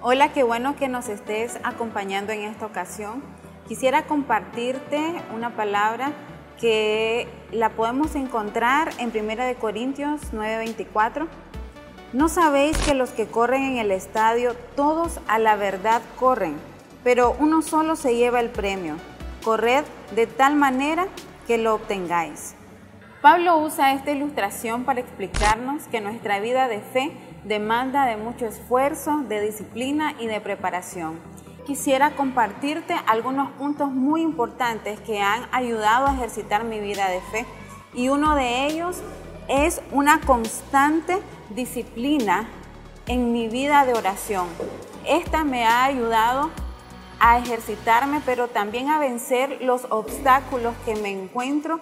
Hola, qué bueno que nos estés acompañando en esta ocasión. Quisiera compartirte una palabra que la podemos encontrar en 1 Corintios 9:24. ¿No sabéis que los que corren en el estadio, todos a la verdad corren, pero uno solo se lleva el premio? Corred de tal manera que lo obtengáis. Pablo usa esta ilustración para explicarnos que nuestra vida de fe demanda de mucho esfuerzo, de disciplina y de preparación. Quisiera compartirte algunos puntos muy importantes que han ayudado a ejercitar mi vida de fe y uno de ellos es una constante disciplina en mi vida de oración. Esta me ha ayudado a ejercitarme, pero también a vencer los obstáculos que me encuentro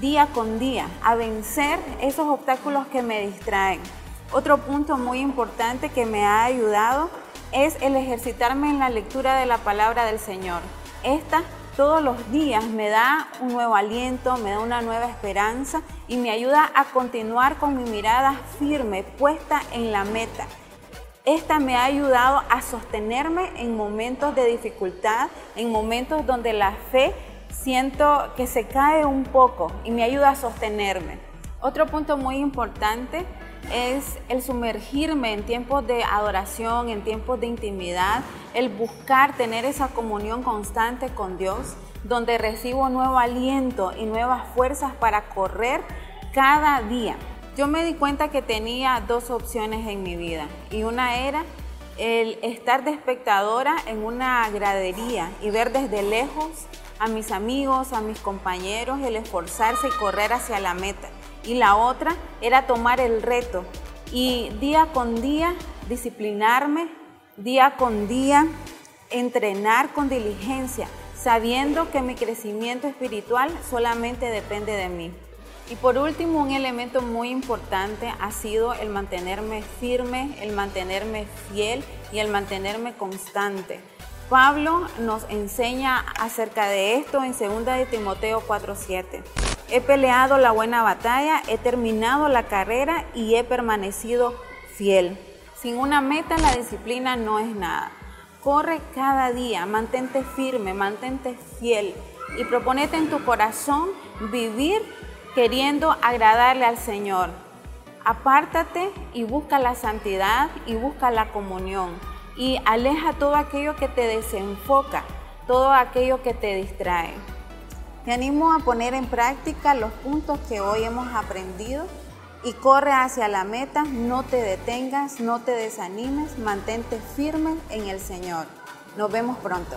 día con día, a vencer esos obstáculos que me distraen. Otro punto muy importante que me ha ayudado es el ejercitarme en la lectura de la palabra del Señor. Esta todos los días me da un nuevo aliento, me da una nueva esperanza y me ayuda a continuar con mi mirada firme, puesta en la meta. Esta me ha ayudado a sostenerme en momentos de dificultad, en momentos donde la fe siento que se cae un poco y me ayuda a sostenerme. Otro punto muy importante es el sumergirme en tiempos de adoración, en tiempos de intimidad, el buscar tener esa comunión constante con Dios, donde recibo nuevo aliento y nuevas fuerzas para correr cada día. Yo me di cuenta que tenía dos opciones en mi vida y una era el estar de espectadora en una gradería y ver desde lejos a mis amigos, a mis compañeros, el esforzarse y correr hacia la meta. Y la otra era tomar el reto y día con día disciplinarme, día con día entrenar con diligencia, sabiendo que mi crecimiento espiritual solamente depende de mí. Y por último, un elemento muy importante ha sido el mantenerme firme, el mantenerme fiel y el mantenerme constante. Pablo nos enseña acerca de esto en 2 de Timoteo 4:7. He peleado la buena batalla, he terminado la carrera y he permanecido fiel. Sin una meta la disciplina no es nada. Corre cada día, mantente firme, mantente fiel y proponete en tu corazón vivir queriendo agradarle al Señor. Apártate y busca la santidad y busca la comunión y aleja todo aquello que te desenfoca, todo aquello que te distrae. Te animo a poner en práctica los puntos que hoy hemos aprendido y corre hacia la meta, no te detengas, no te desanimes, mantente firme en el Señor. Nos vemos pronto.